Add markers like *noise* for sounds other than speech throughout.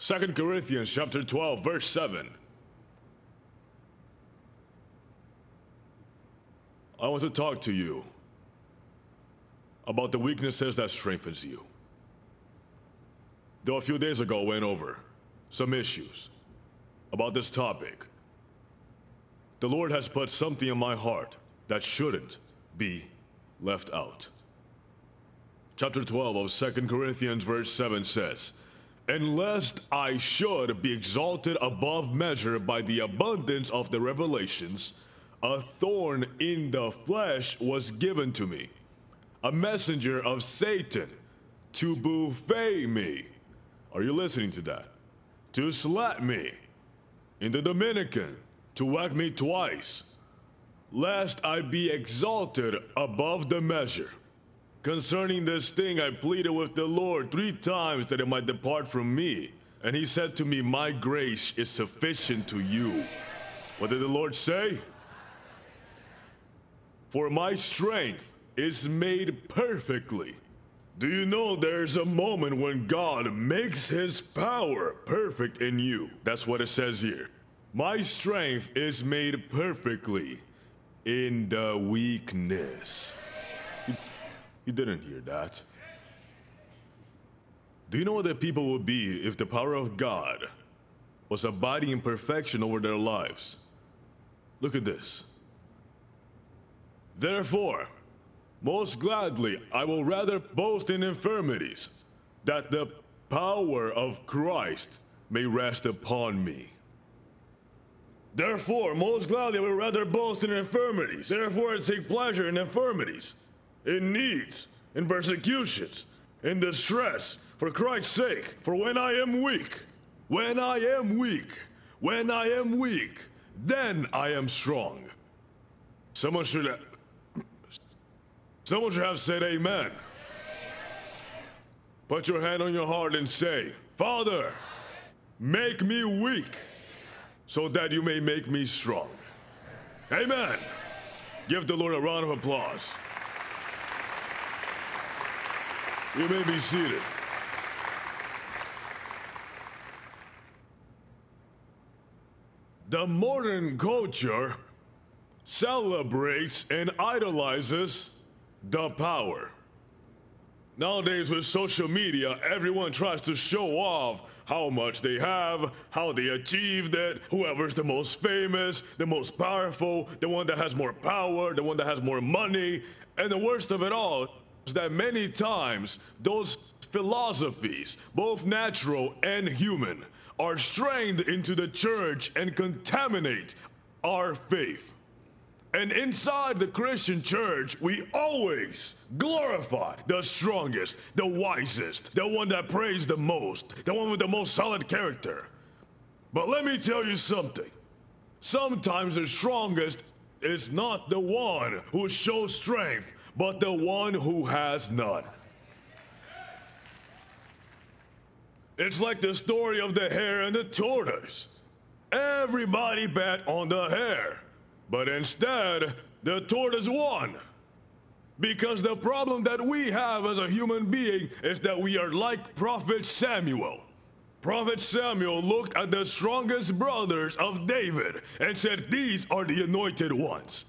2 Corinthians chapter 12 verse 7. I want to talk to you about the weaknesses that strengthens you. Though a few days ago went over some issues about this topic, the Lord has put something in my heart that shouldn't be left out. Chapter 12 of 2 Corinthians, verse 7 says, And lest I should be exalted above measure by the abundance of the revelations, a thorn in the flesh was given to me, a messenger of Satan to buffet me. Are you listening to that? To slap me. In the Dominican, to whack me twice, lest I be exalted above the measure. Concerning this thing, I pleaded with the Lord three times that it might depart from me. And he said to me, My grace is sufficient to you. What did the Lord say? For my strength is made perfectly. Do you know there's a moment when God makes his power perfect in you? That's what it says here. My strength is made perfectly in the weakness. You, didn't hear that. Do you know what the people would be if the power of God was abiding in perfection over their lives? Look at this. Therefore, most gladly I will rather boast in infirmities, that the power of Christ may rest upon me. Therefore, most gladly I will rather boast in infirmities. Therefore, I take pleasure in infirmities, in needs, in persecutions, in distress, for Christ's sake. For when I am weak, when I am weak, when I am weak, then I am strong. Someone should have, someone should have said amen. Put your hand on your heart and say, Father, make me weak so that you may make me strong. Amen. Give the Lord a round of applause. You may be seated. The modern culture celebrates and idolizes the power. Nowadays, with social media, everyone tries to show off how much they have, how they achieved it, whoever's the most famous, the most powerful, the one that has more power, the one that has more money. And the worst of it all that many times those philosophies, both natural and human, are strained into the church and contaminate our faith. And inside the Christian church, we always glorify the strongest, the wisest, the one that prays the most, the one with the most solid character. But let me tell you something. Sometimes the strongest is not the one who shows strength, but the one who has none. It's like the story of the hare and the tortoise. Everybody bet on the hare, but instead, the tortoise won. Because the problem that we have as a human being is that we are like Prophet Samuel. Prophet Samuel looked at the strongest brothers of David and said, These are the anointed ones.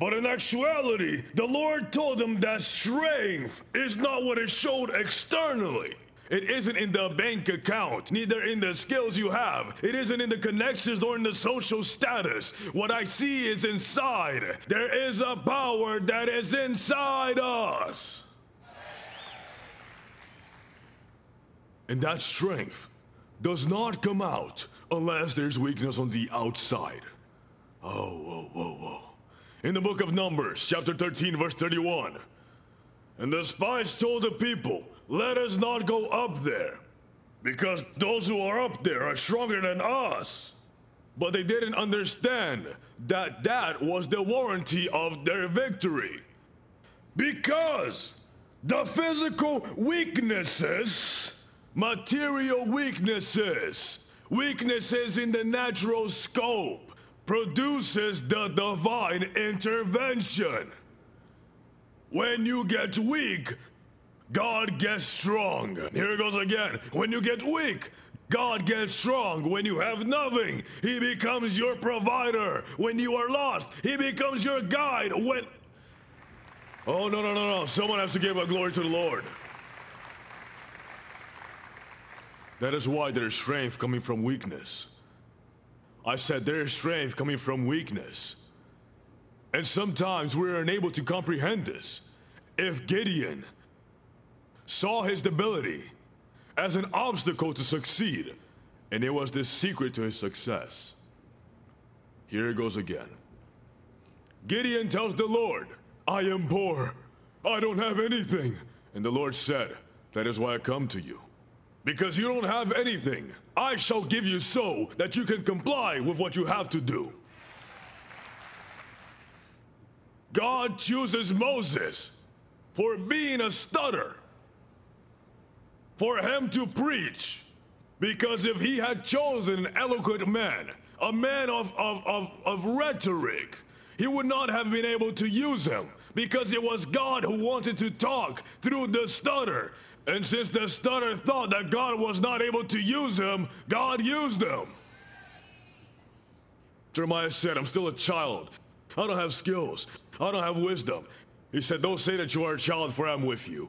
But in actuality, the Lord told him that strength is not what is showed externally. It isn't in the bank account, neither in the skills you have. It isn't in the connections nor in the social status. What I see is inside. There is a power that is inside us. And that strength does not come out unless there's weakness on the outside. Oh, whoa, whoa, whoa. In the book of Numbers, chapter 13, verse 31. And the spies told the people, Let us not go up there, because those who are up there are stronger than us. But they didn't understand that that was the warranty of their victory. Because the physical weaknesses, material weaknesses, weaknesses in the natural scope, produces the divine intervention. When you get weak, God gets strong. Here it goes again. When you get weak, God gets strong when you have nothing. He becomes your provider. When you are lost, He becomes your guide. When. Oh, no, no, no, no. Someone has to give a glory to the Lord. That is why there is strength coming from weakness. I said there is strength coming from weakness. And sometimes we're unable to comprehend this. If Gideon saw his debility as an obstacle to succeed, and it was the secret to his success. Here it goes again. Gideon tells the Lord, I am poor. I don't have anything. And the Lord said, That is why I come to you. Because you don't have anything, I shall give you so that you can comply with what you have to do. God chooses Moses for being a stutter, for him to preach. Because if he had chosen an eloquent man, a man of, of, of, of rhetoric, he would not have been able to use him because it was God who wanted to talk through the stutter. And since the stutter thought that God was not able to use him, God used him. Jeremiah said, I'm still a child. I don't have skills. I don't have wisdom. He said, Don't say that you are a child, for I am with you.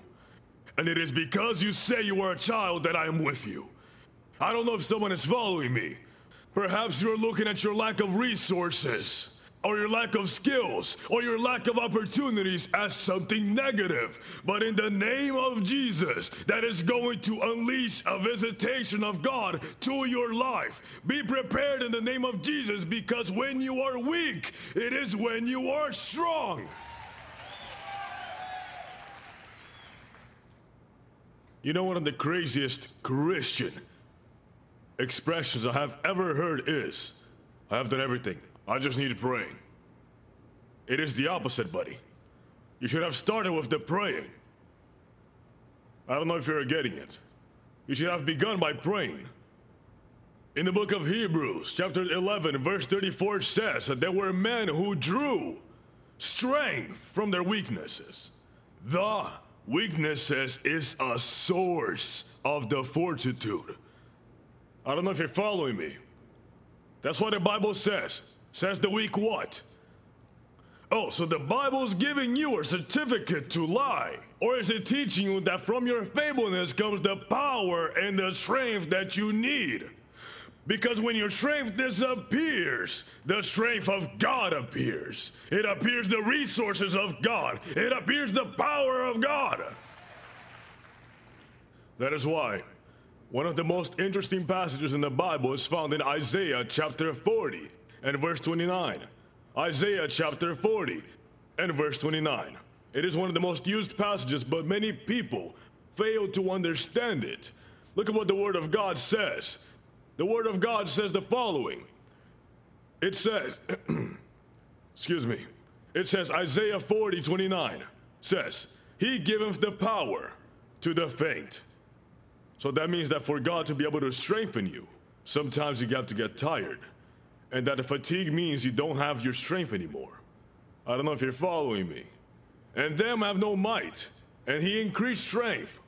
And it is because you say you are a child that I am with you. I don't know if someone is following me. Perhaps you're looking at your lack of resources, or your lack of skills, or your lack of opportunities as something negative. But in the name of Jesus, that is going to unleash a visitation of God to your life. Be prepared in the name of Jesus because when you are weak, it is when you are strong. You know, one of the craziest Christian expressions I have ever heard is I have done everything. I just need praying. It is the opposite, buddy. You should have started with the praying. I don't know if you're getting it. You should have begun by praying. In the book of Hebrews, chapter 11, verse 34 says that there were men who drew strength from their weaknesses. The weaknesses is a source of the fortitude. I don't know if you're following me. That's what the Bible says. Says the weak what? Oh, so the Bible's giving you a certificate to lie? Or is it teaching you that from your feebleness comes the power and the strength that you need? Because when your strength disappears, the strength of God appears. It appears the resources of God. It appears the power of God. That is why one of the most interesting passages in the Bible is found in Isaiah chapter 40 and verse 29. Isaiah chapter 40 and verse 29. It is one of the most used passages, but many people fail to understand it. Look at what the Word of God says. The Word of God says the following It says, *clears throat* excuse me, it says, Isaiah 40 29 says, He giveth the power to the faint. So that means that for God to be able to strengthen you, sometimes you have to get tired and that the fatigue means you don't have your strength anymore. I don't know if you're following me. And them have no might, and he increased strength.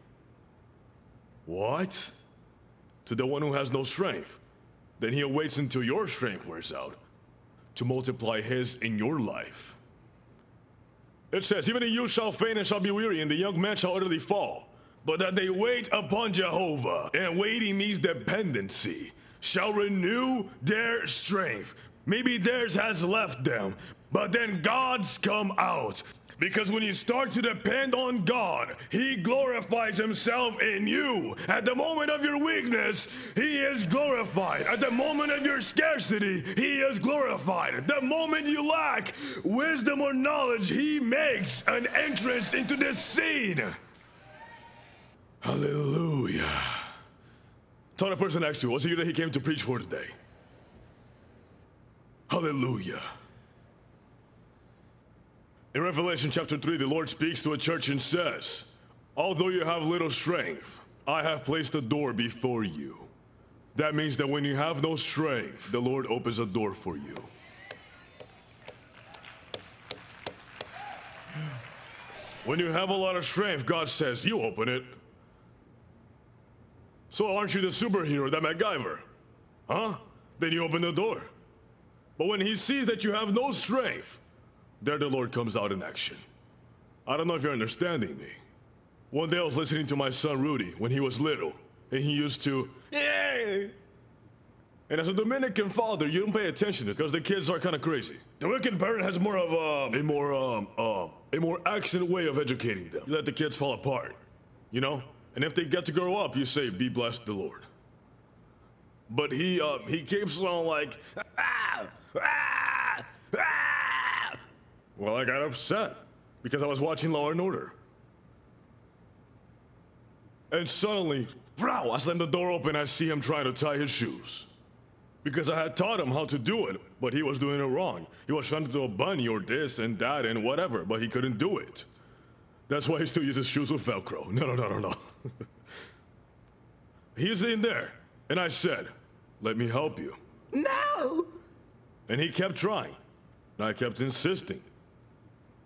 What? To the one who has no strength. Then he awaits until your strength wears out to multiply his in your life. It says, Even the youth shall faint and shall be weary, and the young man shall utterly fall. But that they wait upon Jehovah, and waiting means dependency shall renew their strength. Maybe theirs has left them, but then God's come out. Because when you start to depend on God, He glorifies Himself in you. At the moment of your weakness, He is glorified. At the moment of your scarcity, He is glorified. The moment you lack wisdom or knowledge, He makes an entrance into this scene. Hallelujah. Tell the person next to you, was it that he came to preach for today? Hallelujah. In Revelation chapter 3, the Lord speaks to a church and says, Although you have little strength, I have placed a door before you. That means that when you have no strength, the Lord opens a door for you. When you have a lot of strength, God says, You open it. So aren't you the superhero, that MacGyver? Huh? Then you open the door. But when he sees that you have no strength, there the Lord comes out in action. I don't know if you're understanding me. One day I was listening to my son Ruddy when he was little, and he used to, yeah. And as a Dominican father, you don't pay attention because the kids are kind of crazy. The wicked parent has more of um, a more um, um, a more accent way of educating them. You let the kids fall apart, you know. And if they get to grow up, you say, "Be blessed, the Lord." But he uh, he keeps on like, ah, ah, ah. Well, I got upset because I was watching Law and Order. And suddenly, bro, I slammed the door open. I see him trying to tie his shoes. Because I had taught him how to do it, but he was doing it wrong. He was trying to do a bunny or this and that and whatever, but he couldn't do it. That's why he still uses shoes with Velcro. No, no, no, no, no. He's in there, and I said, Let me help you. No! And he kept trying. And I kept insisting.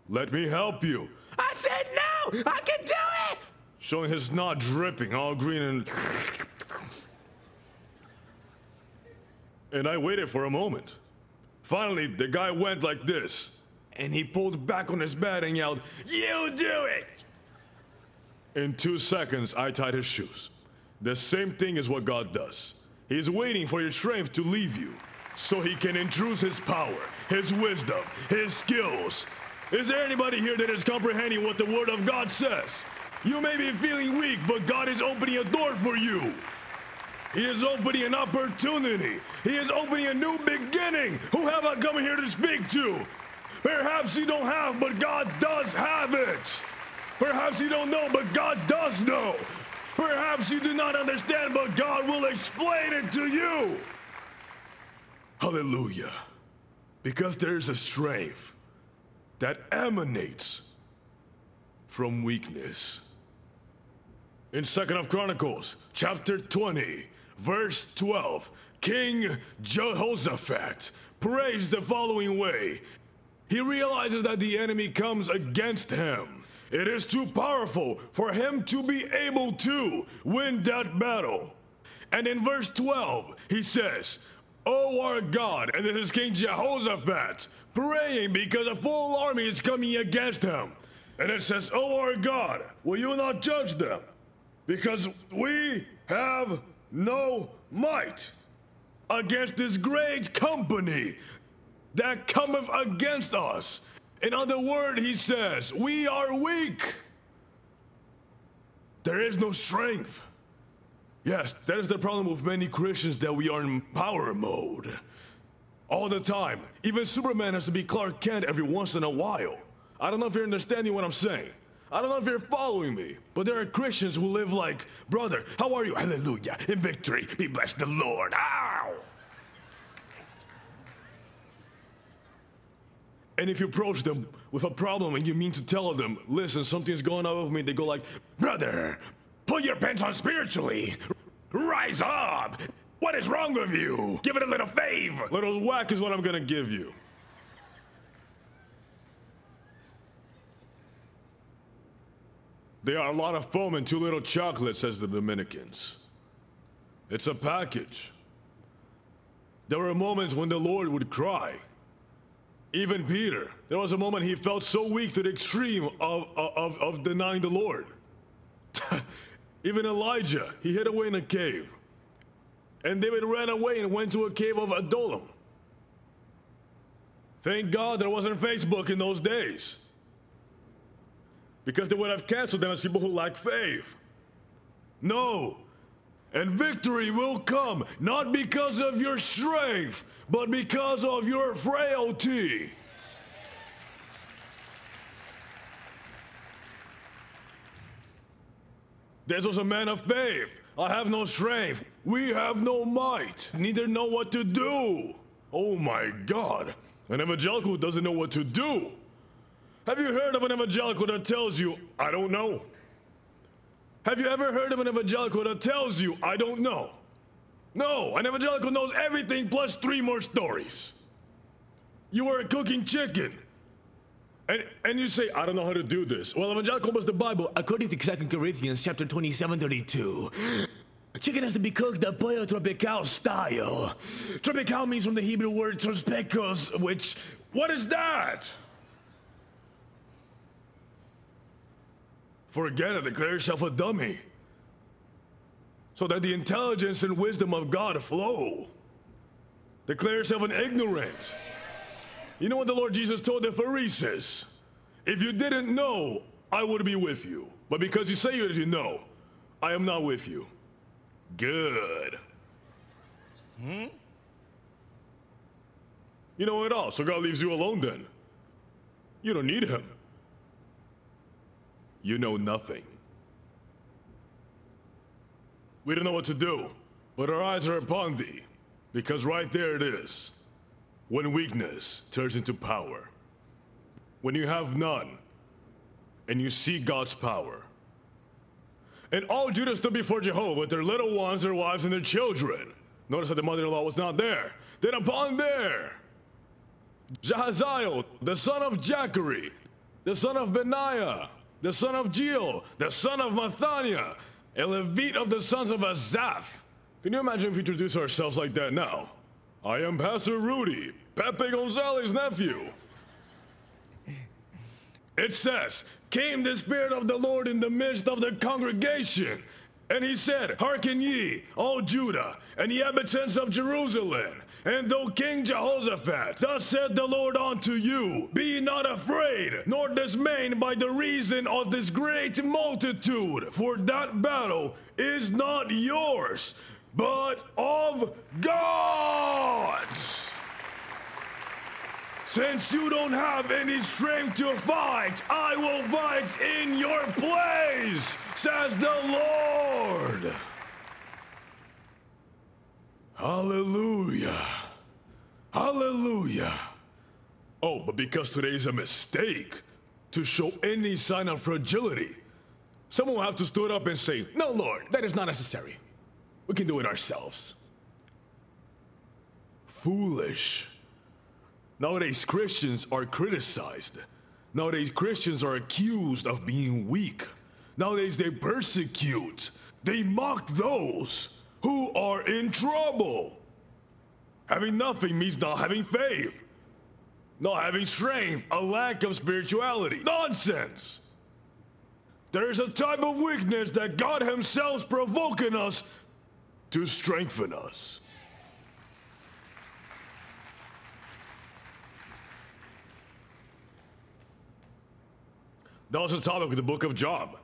Let me help you. I said no! I can do it! Showing his snot dripping, all green and. and I waited for a moment. Finally, the guy went like this, and he pulled back on his bed and yelled, You do it! In two seconds, I tied his shoes. The same thing is what God does. He's waiting for your strength to leave you so he can introduce his power, his wisdom, his skills. Is there anybody here that is comprehending what the Word of God says? You may be feeling weak, but God is opening a door for you. He is opening an opportunity. He is opening a new beginning. Who have I come here to speak to? Perhaps you don't have, but God does have it. Perhaps you don't know, but God does know. Perhaps you do not understand, but God will explain it to you. Hallelujah. Because there is a strength that emanates from weakness. In Second of Chronicles, chapter 20, verse 12, King Jehoshaphat prays the following way. He realizes that the enemy comes against him. It is too powerful for him to be able to win that battle. And in verse 12, he says, O our God, and this is King Jehoshaphat praying because a full army is coming against him. And it says, O our God, will you not judge them? Because we have no might against this great company that cometh against us. In other words, he says, We are weak. There is no strength. Yes, that is the problem with many Christians that we are in power mode. All the time. Even Superman has to be Clark Kent every once in a while. I don't know if you're understanding what I'm saying. I don't know if you're following me, but there are Christians who live like, brother, how are you? Hallelujah. In victory. Be blessed the Lord. Ow! And if you approach them with a problem and you mean to tell them, listen, something's going on with me, they go like, brother, put your pants on spiritually. Rise up. What is wrong with you? Give it a little fave. Little whack is what I'm gonna give you. There are a lot of foam and too little chocolate, says the Dominicans. It's a package. There were moments when the Lord would cry. Even Peter, there was a moment he felt so weak to the extreme of, of, of denying the Lord. *laughs* Even Elijah, he hid away in a cave. And David ran away and went to a cave of Adullam. Thank God there wasn't Facebook in those days. Because they would have canceled them as people who lack faith. No. And victory will come not because of your strength, but because of your frailty. This was a man of faith. I have no strength. We have no might. Neither know what to do. Oh my God. An evangelical doesn't know what to do. Have you heard of an evangelical that tells you, I don't know? Have you ever heard of an evangelical that tells you, I don't know? No, an evangelical knows everything plus three more stories. You are a cooking chicken. And, and you say, I don't know how to do this. Well, evangelical was the Bible, according to 2 Corinthians chapter 27, 32. Chicken has to be cooked the pollo tropical style. Tropical means from the Hebrew word trospekos, which. What is that? Forget it, declare yourself a dummy. So that the intelligence and wisdom of God flow. Declare yourself an ignorant. You know what the Lord Jesus told the Pharisees? If you didn't know, I would be with you. But because you say you know, I am not with you. Good. Hmm? You know it all, so God leaves you alone then. You don't need him. You know nothing. We don't know what to do, but our eyes are upon thee, because right there it is. When weakness turns into power. When you have none, and you see God's power. And all Judah stood before Jehovah with their little ones, their wives, and their children. Notice that the mother in law was not there. Then upon there, Jahaziel, the son of Jachari, the son of Benaiah, the son of Jeiel, the son of Mattaniah, a Levite of the sons of Asaph. Can you imagine if we introduce ourselves like that now? I am Pastor Ruddy, Pepe Gonzalez's nephew. It says, Came the Spirit of the Lord in the midst of the congregation. And he said, Hearken ye, all Judah, and the inhabitants of Jerusalem. And though King Jehoshaphat, thus said the Lord unto you, Be not afraid, nor dismayed by the reason of this great multitude, for that battle is not yours, but of God's. Since you don't have any strength to fight, I will fight in your place, says the Lord. Hallelujah. Hallelujah. Oh, but because today is a mistake to show any sign of fragility, someone will have to stand up and say, No, Lord, that is not necessary. We can do it ourselves. Foolish. Nowadays, Christians are criticized. Nowadays, Christians are accused of being weak. Nowadays, they persecute, they mock those who are in trouble. Having nothing means not having faith, not having strength, a lack of spirituality. Nonsense! There's a type of weakness that God Himself's provoking us to strengthen us. That was the topic of the book of Job.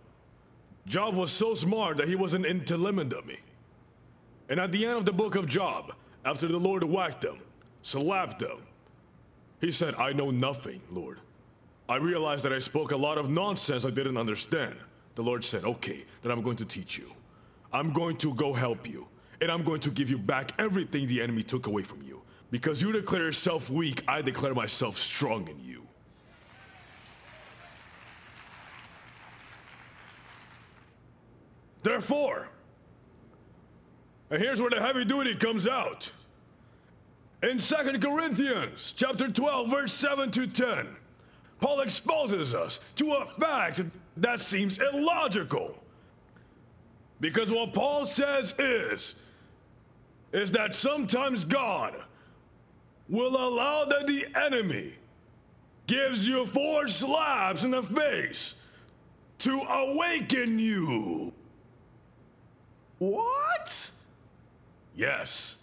Job was so smart that he wasn't into me. And at the end of the book of Job, after the Lord whacked him, slapped him, he said, I know nothing, Lord. I realized that I spoke a lot of nonsense I didn't understand. The Lord said, Okay, then I'm going to teach you. I'm going to go help you, and I'm going to give you back everything the enemy took away from you. Because you declare yourself weak, I declare myself strong in you. Therefore, and here's where the heavy duty comes out. In 2 Corinthians chapter 12, verse 7 to 10, Paul exposes us to a fact that seems illogical. Because what Paul says is, is that sometimes God will allow that the enemy gives you four slaps in the face to awaken you. What? Yes.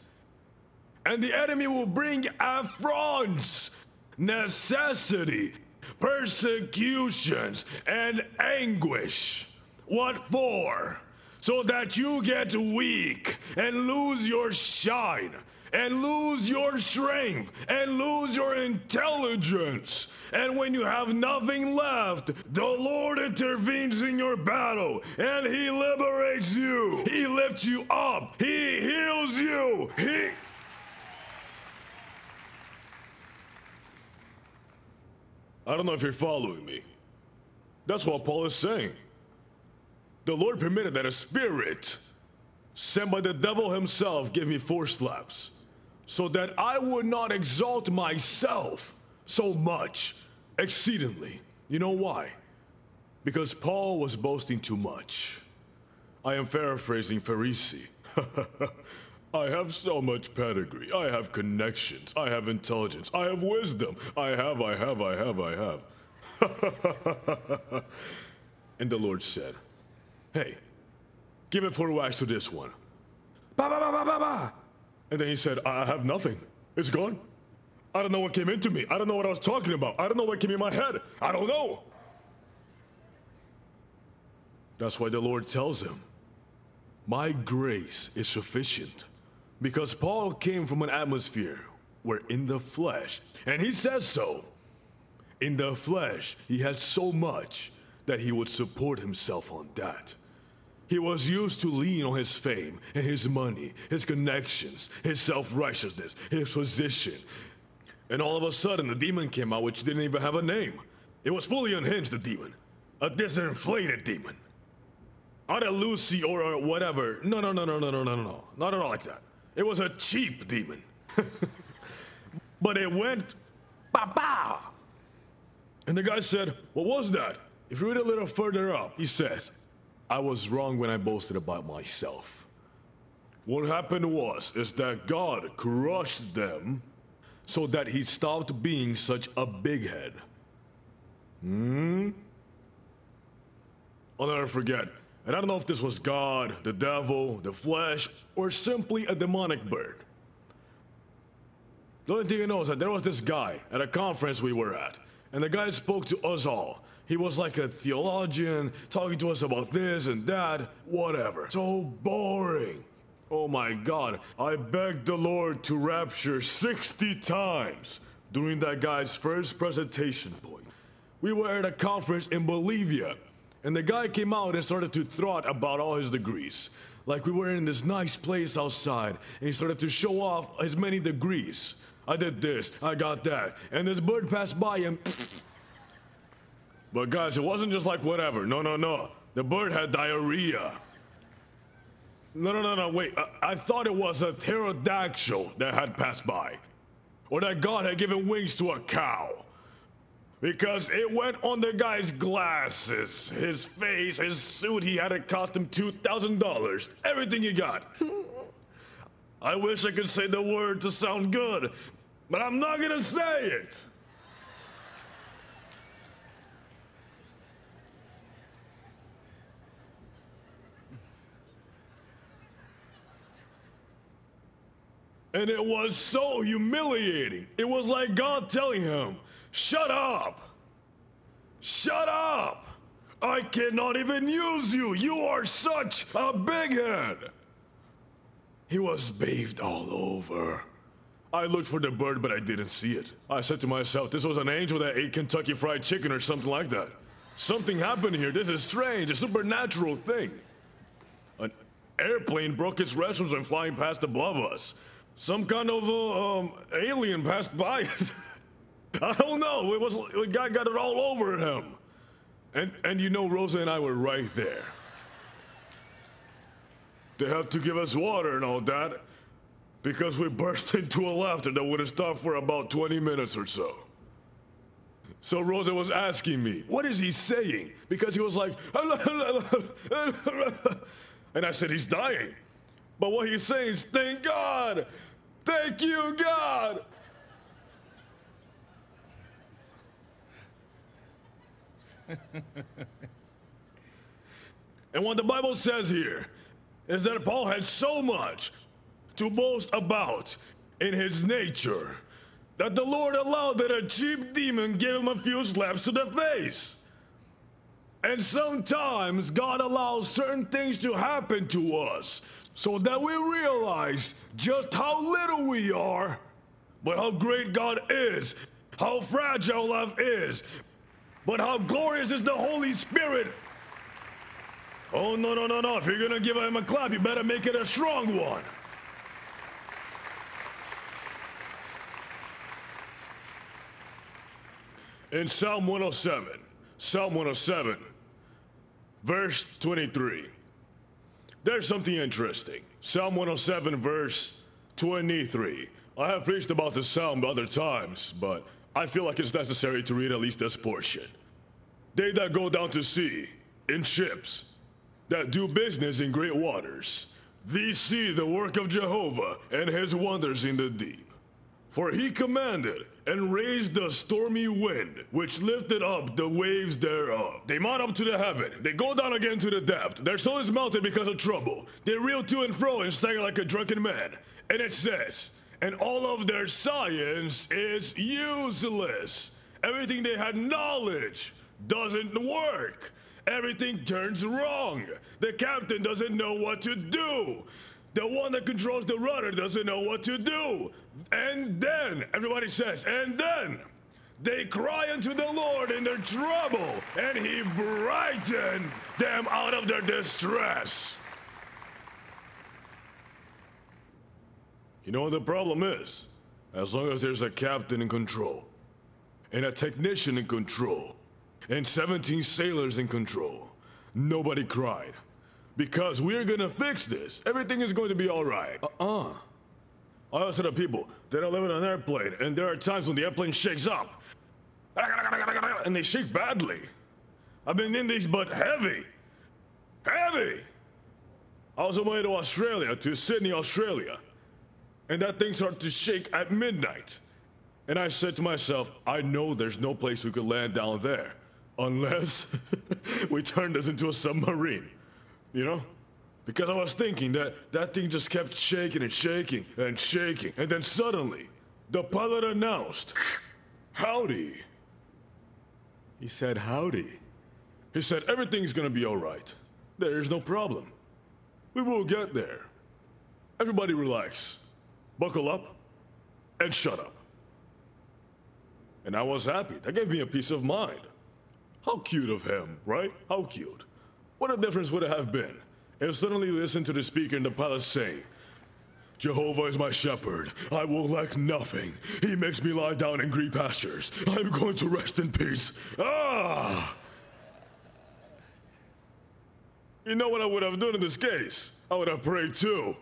And the enemy will bring affronts, necessity, persecutions, and anguish. What for? So that you get weak and lose your shine and lose your strength and lose your intelligence. And when you have nothing left, the Lord intervenes in your battle and He liberates you. He lifts you up. He heals you. He. I don't know if you're following me. That's what Paul is saying. The Lord permitted that a spirit sent by the devil himself give me four slaps so that I would not exalt myself so much, exceedingly. You know why? Because Paul was boasting too much. I am paraphrasing Pharisee. *laughs* I have so much pedigree. I have connections. I have intelligence. I have wisdom. I have, I have, I have, I have. *laughs* and the Lord said, Hey, give it four whacks to this one. Ba ba ba ba ba ba. And then he said, I have nothing. It's gone. I don't know what came into me. I don't know what I was talking about. I don't know what came in my head. I don't know. That's why the Lord tells him, My grace is sufficient. Because Paul came from an atmosphere where in the flesh, and he says so, in the flesh, he had so much that he would support himself on that. He was used to lean on his fame and his money, his connections, his self righteousness, his position. And all of a sudden, the demon came out, which didn't even have a name. It was fully unhinged, the demon. A disinflated demon. Not a Lucy or a whatever. No, no, no, no, no, no, no, no. Not at all like that. It was a cheap demon. *laughs* but it went ba ba. And the guy said, What was that? If you read a little further up, he says, I was wrong when I boasted about myself. What happened was is that God crushed them so that he stopped being such a big head. Hmm? I'll never forget. And I don't know if this was God, the devil, the flesh, or simply a demonic bird. The only thing I know is that there was this guy at a conference we were at, and the guy spoke to us all. He was like a theologian, talking to us about this and that, whatever. So boring. Oh my god, I begged the Lord to rapture 60 times during that guy's first presentation point. We were at a conference in Bolivia, and the guy came out and started to throat about all his degrees. Like we were in this nice place outside, and he started to show off his many degrees. I did this, I got that, and this bird passed by him. But guys, it wasn't just like whatever. No, no, no. The bird had diarrhea. No, no, no, no, wait. I, I thought it was a pterodactyl that had passed by. Or that God had given wings to a cow. Because it went on the guy's glasses, his face, his suit. He had it cost him $2,000. Everything he got. I wish I could say the word to sound good, but I'm not gonna say it. And it was so humiliating. It was like God telling him, Shut up! Shut up! I cannot even use you! You are such a big head! He was bathed all over. I looked for the bird, but I didn't see it. I said to myself, this was an angel that ate Kentucky Fried Chicken or something like that. Something happened here. This is strange, a supernatural thing. An airplane broke its restrooms and flying past above us. Some kind of uh, um, alien passed by. *laughs* I don't know. It was the guy got it all over him. And and you know Rosa and I were right there. They had to give us water and all that because we burst *laughs* into a laughter that would have stopped for about 20 minutes or so. So Rosa was asking me, "What is he saying?" Because he was like, *laughs* and I said, "He's dying." But what he's saying is, "Thank God, thank you, God." *laughs* and what the Bible says here is that Paul had so much to boast about in his nature that the Lord allowed that a cheap demon gave him a few slaps to the face. And sometimes God allows certain things to happen to us so that we realize just how little we are, but how great God is, how fragile life is, but how glorious is the Holy Spirit. Oh, no, no, no, no. If you're going to give him a clap, you better make it a strong one. In Psalm 107, Psalm 107, verse 23, there's something interesting. Psalm 107, verse 23. I have preached about this psalm other times, but I feel like it's necessary to read at least this portion. They that go down to sea in ships that do business in great waters. These see the work of Jehovah and his wonders in the deep. For he commanded and raised the stormy wind, which lifted up the waves thereof. They mount up to the heaven, they go down again to the depth. Their soul is melted because of trouble. They reel to and fro and stagger like a drunken man. And it says, and all of their science is useless. Everything they had knowledge doesn't work. Everything turns wrong. The captain doesn't know what to do. The one that controls the rudder doesn't know what to do. And then, everybody says, and then they cry unto the Lord in their trouble, and he brightened them out of their distress. You know what the problem is? As long as there's a captain in control, and a technician in control, and 17 sailors in control, nobody cried. Because we're gonna fix this. Everything is going to be alright. Uh uh. I say to people that I live in an airplane, and there are times when the airplane shakes up. And they shake badly. I've been in these, but heavy. Heavy! I was on my way to Australia, to Sydney, Australia. And that thing started to shake at midnight. And I said to myself, I know there's no place we could land down there. Unless *laughs* we turn this into a submarine. You know? Because I was thinking that that thing just kept shaking and shaking and shaking. And then suddenly, the pilot announced, Howdy. He said, Howdy. He said, Everything's gonna be alright. There is no problem. We will get there. Everybody relax. Buckle up and shut up. And I was happy. That gave me a peace of mind. How cute of him, right? How cute. What a difference would it have been if suddenly you listened to the speaker in the palace say, Jehovah is my shepherd. I will lack nothing. He makes me lie down in green pastures. I'm going to rest in peace. Ah! You know what I would have done in this case? I would have prayed too.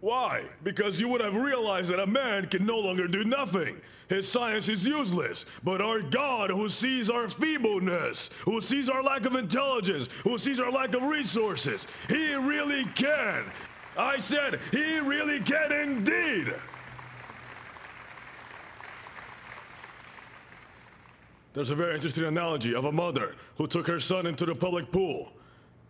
Why? Because you would have realized that a man can no longer do nothing. His science is useless. But our God, who sees our feebleness, who sees our lack of intelligence, who sees our lack of resources, he really can. I said, he really can indeed. There's a very interesting analogy of a mother who took her son into the public pool.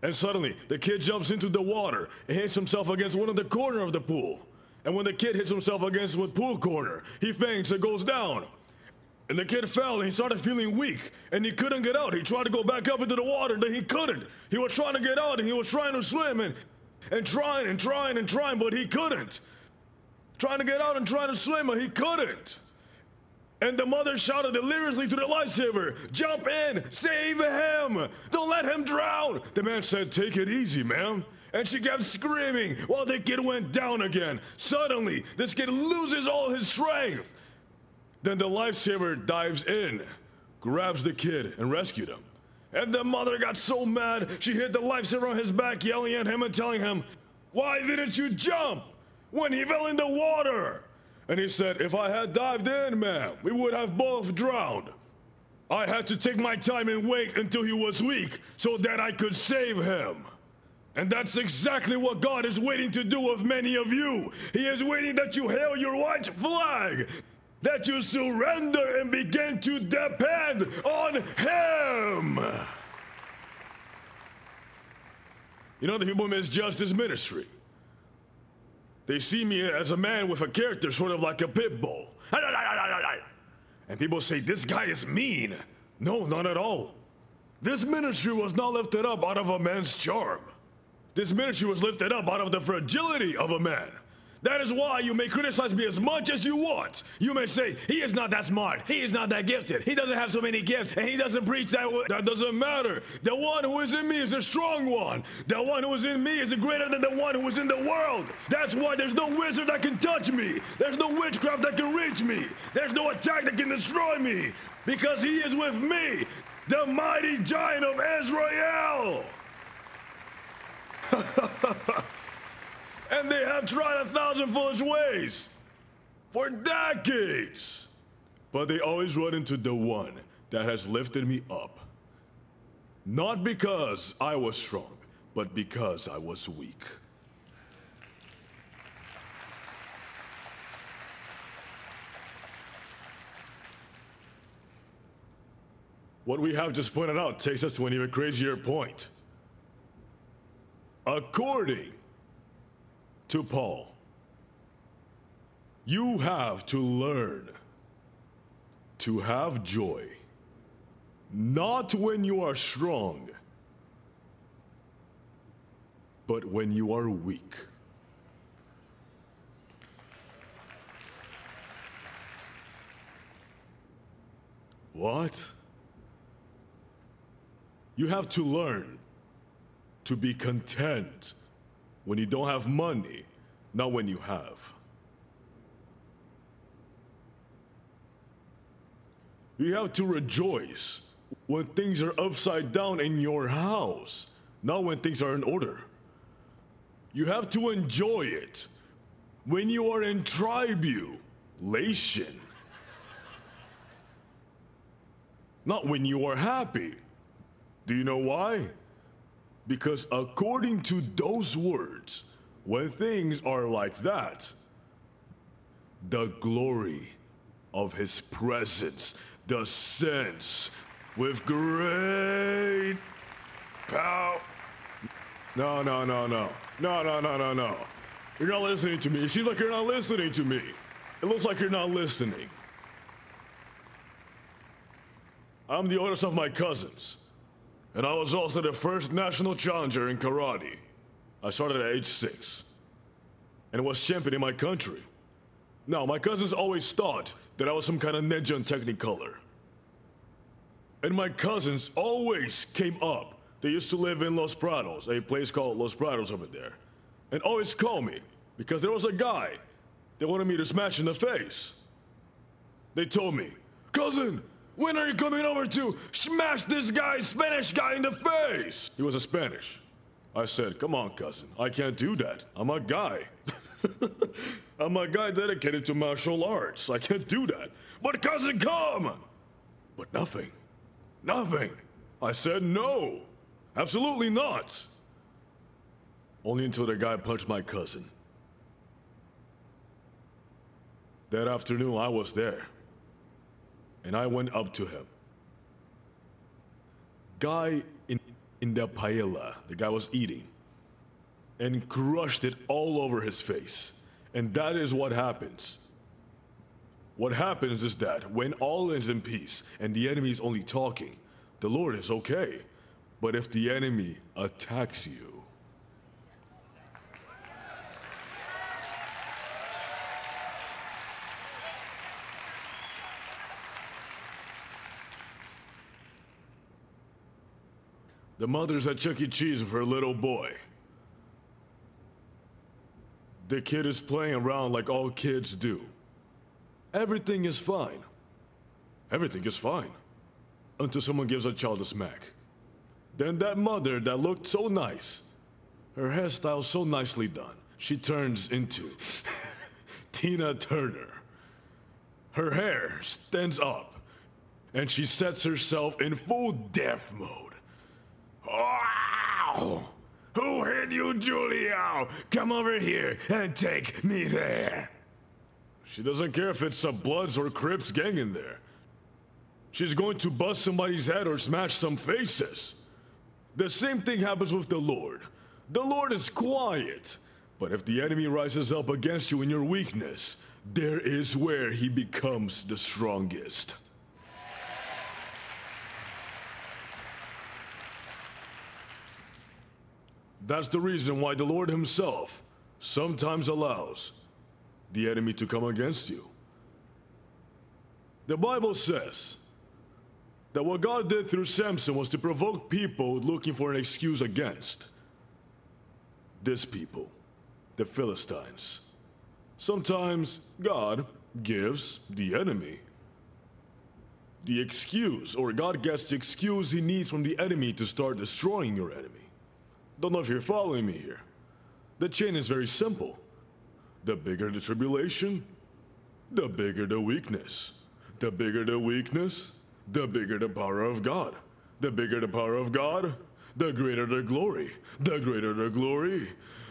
And suddenly, the kid jumps into the water and hits himself against one of the corner of the pool. And when the kid hits himself against the pool corner, he faints and goes down. And the kid fell and he started feeling weak and he couldn't get out. He tried to go back up into the water, but he couldn't. He was trying to get out and he was trying to swim and, and trying and trying and trying, but he couldn't. Trying to get out and trying to swim, but he couldn't. And the mother shouted deliriously to the lifesaver, Jump in! Save him! Don't let him drown! The man said, Take it easy, ma'am. And she kept screaming while the kid went down again. Suddenly, this kid loses all his strength. Then the lifesaver dives in, grabs the kid, and rescued him. And the mother got so mad, she hit the lifesaver on his back, yelling at him and telling him, Why didn't you jump when he fell in the water? And he said, If I had dived in, ma'am, we would have both drowned. I had to take my time and wait until he was weak so that I could save him. And that's exactly what God is waiting to do with many of you. He is waiting that you hail your white flag, that you surrender and begin to depend on Him. You know, the people misjudge this ministry. They see me as a man with a character sort of like a pit bull. And people say, this guy is mean. No, not at all. This ministry was not lifted up out of a man's charm. This ministry was lifted up out of the fragility of a man. That is why you may criticize me as much as you want. You may say, he is not that smart. He is not that gifted. He doesn't have so many gifts and he doesn't preach that way. That doesn't matter. The one who is in me is a strong one. The one who is in me is greater than the one who is in the world. That's why there's no wizard that can touch me. There's no witchcraft that can reach me. There's no attack that can destroy me. Because he is with me, the mighty giant of Israel. *laughs* and they have tried a thousand foolish ways for decades. But they always run into the one that has lifted me up. Not because I was strong, but because I was weak. What we have just pointed out takes us to an even crazier point. According to Paul, you have to learn to have joy, not when you are strong, but when you are weak. What? You have to learn to be content when you don't have money, not when you have. You have to rejoice when things are upside down in your house, not when things are in order. You have to enjoy it when you are in tribulation, not when you are happy. Do you know why? Because according to those words, when things are like that, the glory of his presence descends with great power. No, no, no, no. No, no, no, no, no. You're not listening to me. It seems like you're not listening to me. It looks like you're not listening. I'm the oldest of my cousins, and I was also the first national challenger in karate. I started at age six, and was champion in my country. Now, my cousins always thought that I was some kind of ninja in Technicolor. And my cousins always came up. They used to live in Los Prados, a place called Los Prados over there, and always call me because there was a guy they wanted me to smash in the face. They told me, Cousin, when are you coming over to smash this guy, Spanish guy, in the face? He was a Spanish. I said, Come on, cousin, I can't do that. I'm a guy. *laughs* I'm a guy dedicated to martial arts. I can't do that. But cousin, come! But nothing. Nothing. I said no. Absolutely not. Only until the guy punched my cousin. That afternoon, I was there. And I went up to him. Guy in, in the paella, the guy was eating, and crushed it all over his face. And that is what happens. What happens is that when all is in peace and the enemy is only talking, the Lord is okay. But if the enemy attacks you, the mother's at Chuck E. Cheese with her little boy. The kid is playing around like all kids do. Everything is fine. Everything is fine. Until someone gives a child a smack. Then that mother that looked so nice, her hairstyle so nicely done, she turns into *laughs* Tina Turner. Her hair stands up, and she sets herself in full death mode. Wow! Who hit you, Julio? Come over here and take me there. She doesn't care if it's a Bloods or Crips gang in there. She's going to bust somebody's head or smash some faces. The same thing happens with the Lord. The Lord is quiet, but if the enemy rises up against you in your weakness, there is where he becomes the strongest. That's the reason why the Lord Himself sometimes allows the enemy to come against you. The Bible says that what God did through Samson was to provoke people looking for an excuse against this people, the Philistines. Sometimes God gives the enemy the excuse, or God gets the excuse he needs from the enemy to start destroying your enemy. Don't know if you're following me here. The chain is very simple. The bigger the tribulation, the bigger the weakness. The bigger the weakness, the bigger the power of God. The bigger the power of God, the greater the glory. The greater the glory,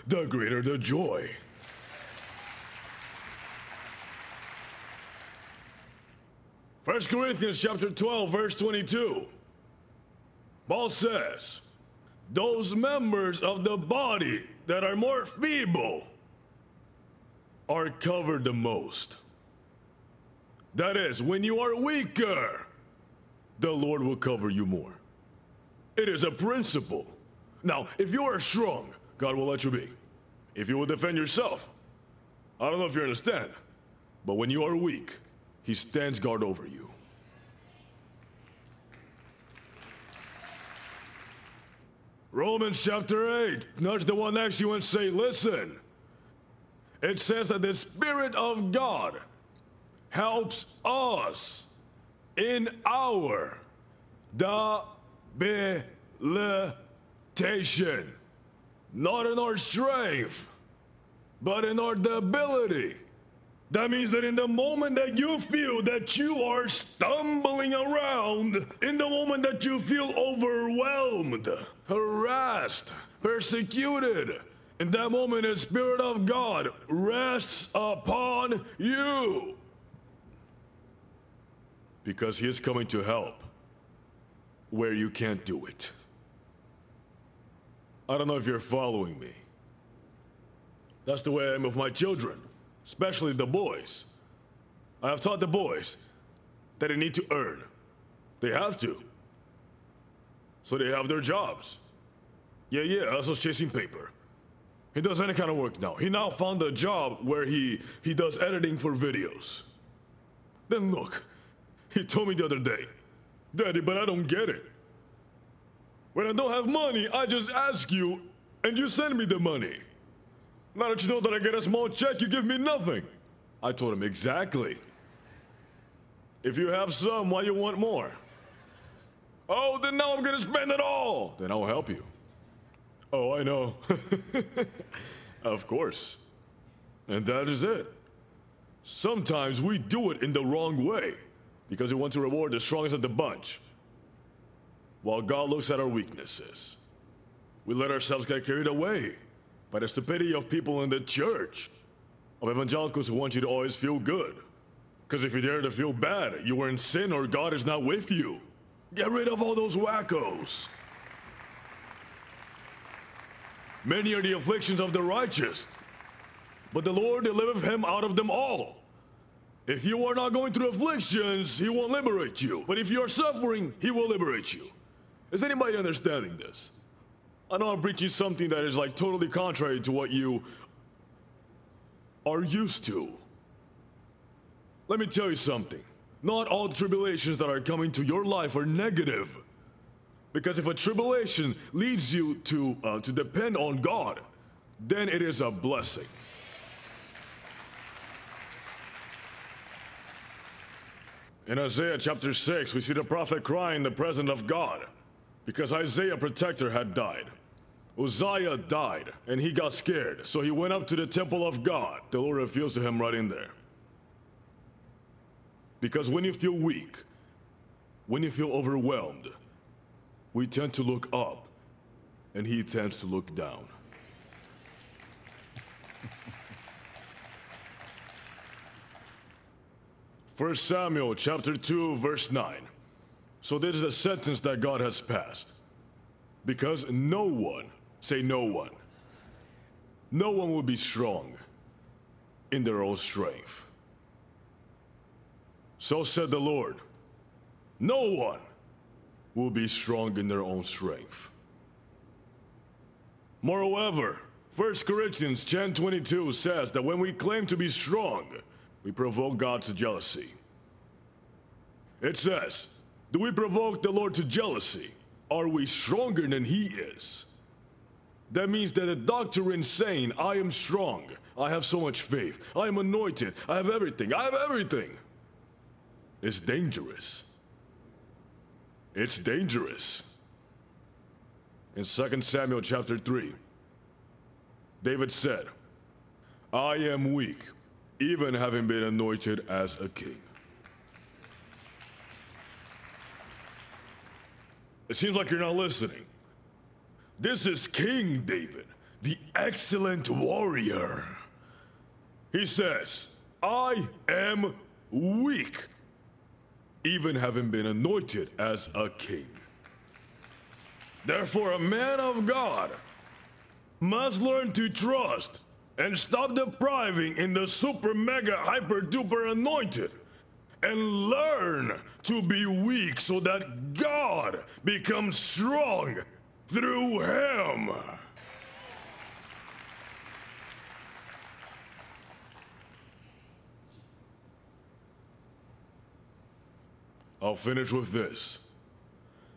the greater the joy. First Corinthians chapter 12 verse 22. Paul says, those members of the body that are more feeble are covered the most. That is, when you are weaker, the Lord will cover you more. It is a principle. Now, if you are strong, God will let you be. If you will defend yourself, I don't know if you understand, but when you are weak, He stands guard over you. Romans chapter 8. Nudge the one next to you and say, Listen. It says that the Spirit of God helps us in our debilitation. Not in our strength, but in our debility. That means that in the moment that you feel that you are stumbling around, in the moment that you feel overwhelmed, harassed, persecuted, in that moment the Spirit of God rests upon you. Because He is coming to help where you can't do it. I don't know if you're following me. That's the way I am with my children especially the boys. I have taught the boys that they need to earn. They have to. So they have their jobs. Yeah, yeah, also chasing paper. He does any kind of work now. He now found a job where he, he does editing for videos. Then look, he told me the other day, Daddy, but I don't get it. When I don't have money, I just ask you and you send me the money. Now that you know that I get a small check, you give me nothing. I told him, exactly. If you have some, why you want more? Oh, then now I'm gonna spend it all. Then I'll help you. Oh, I know. *laughs* of course. And that is it. Sometimes we do it in the wrong way because we want to reward the strongest of the bunch. While God looks at our weaknesses, we let ourselves get carried away by the stupidity of people in the church, of evangelicals who want you to always feel good. Because if you dare to feel bad, you are in sin or God is not with you. Get rid of all those wackos. Many are the afflictions of the righteous, but the Lord delivereth him out of them all. If you are not going through afflictions, He won't liberate you. But if you are suffering, He will liberate you. Is anybody understanding this? I know I'm preaching something that is like totally contrary to what you are used to. Let me tell you something. Not all tribulations that are coming to your life are negative. Because if a tribulation leads you to, uh, to depend on God, then it is a blessing. In Isaiah chapter 6, we see the prophet crying the presence of God because Isaiah protector had died. Uzziah died, and he got scared, so he went up to the temple of God. The Lord reveals to him right in there. Because when you feel weak, when you feel overwhelmed, we tend to look up, and he tends to look down. *laughs* First Samuel chapter 2 verse 9. So this is a sentence that God has passed. Because no one, say no one, no one will be strong in their own strength. So said the Lord, no one will be strong in their own strength. Moreover, 1 Corinthians 10:22 says that when we claim to be strong, we provoke God to jealousy. It says, do we provoke the Lord to jealousy? Are we stronger than He is? That means that a doctrine saying, I am strong, I have so much faith, I am anointed, I have everything, I have everything, is dangerous. It's dangerous. In 2 Samuel chapter 3, David said, I am weak, even having been anointed as a king. It seems like you're not listening. This is King David, the excellent warrior. He says, I am weak, even having been anointed as a king. Therefore, a man of God must learn to trust and stop depriving in the super mega hyper duper anointed and learn to be weak so that God becomes strong through him. I'll finish with this.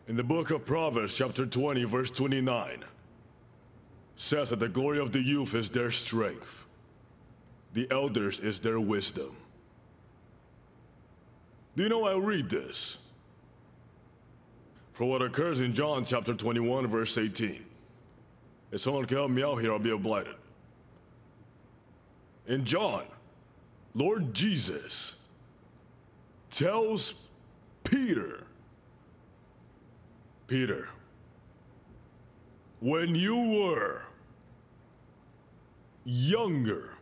In the book of Proverbs, chapter 20, verse 29, says that the glory of the youth is their strength, the elders is their wisdom. Do you know I read this? For what occurs in John chapter 21, verse 18. If someone can help me out here, I'll be obliged. In John, Lord Jesus tells Peter, Peter, when you were younger,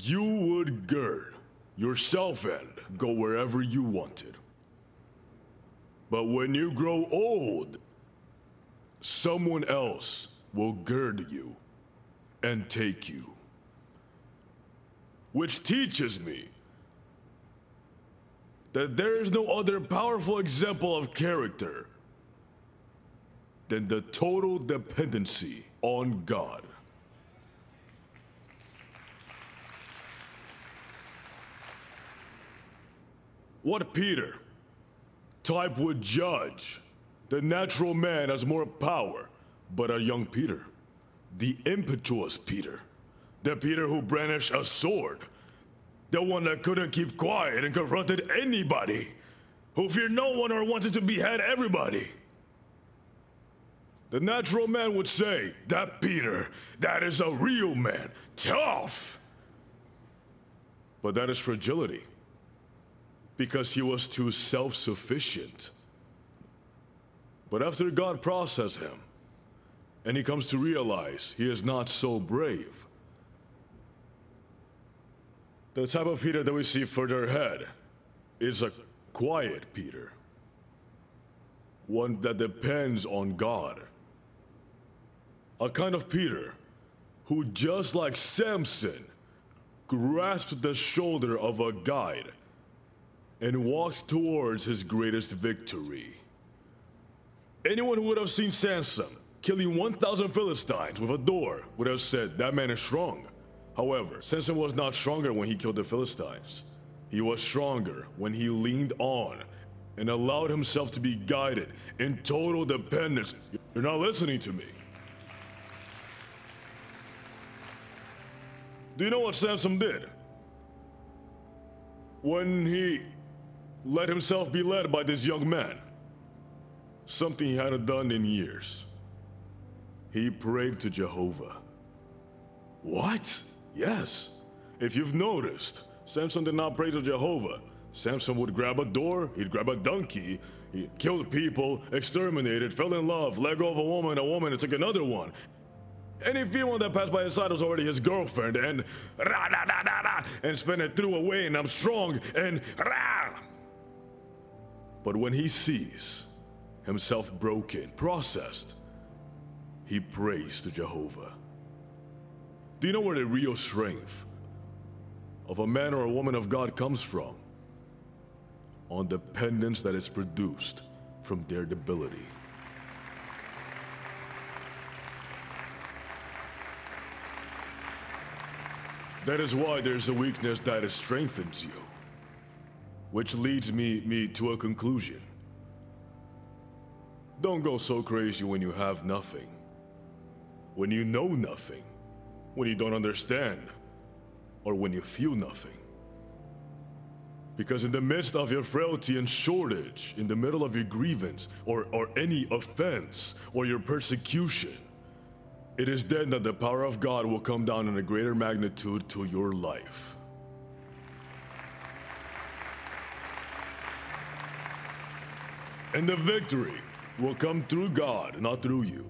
you would gird yourself and go wherever you wanted. But when you grow old, someone else will gird you and take you. Which teaches me that there is no other powerful example of character than the total dependency on God. What Peter type would judge the natural man has more power, but a young Peter, the impetuous Peter, the Peter who brandished a sword, the one that couldn't keep quiet and confronted anybody, who feared no one or wanted to behead everybody. The natural man would say, That Peter, that is a real man, tough. But that is fragility because he was too self sufficient. But after God processes him, and he comes to realize he is not so brave, the type of Peter that we see further ahead is a quiet Peter, one that depends on God. A kind of Peter who, just like Samson, grasps the shoulder of a guide and walks towards his greatest victory. Anyone who would have seen Samson killing 1,000 Philistines with a door would have said that man is strong. However, Samson was not stronger when he killed the Philistines. He was stronger when he leaned on and allowed himself to be guided in total dependence. You're not listening to me. Do you know what Samson did? When he let himself be led by this young man. Something he hadn't done in years. He prayed to Jehovah. What? Yes. If you've noticed, Samson did not pray to Jehovah. Samson would grab a door, he'd grab a donkey, he killed people, exterminated, fell in love, let go of a woman, a woman, and took another one. Any female that passed by his side was already his girlfriend, and rah, rah, rah, rah, rah, and spent it threw away, and I'm strong, and rah. But when he sees himself broken, processed, he prays to Jehovah. Do you know where the real strength of a man or a woman of God comes from? On dependence that is produced from their debility. That is why there's a weakness that strengthens you. Which leads me, me to a conclusion. Don't go so crazy when you have nothing. When you know nothing. When you don't understand. Or when you feel nothing. Because in the midst of your frailty and shortage, in the middle of your grievance, or, or any offense, or your persecution, it is then that the power of God will come down in a greater magnitude to your life. And the victory will come through God, not through you.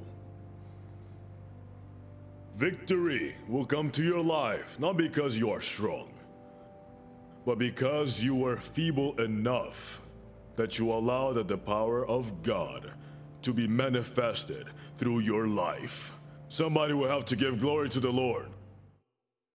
Victory will come to your life not because you are strong, but because you were feeble enough that you allowed the power of God to be manifested through your life. Somebody will have to give glory to the Lord.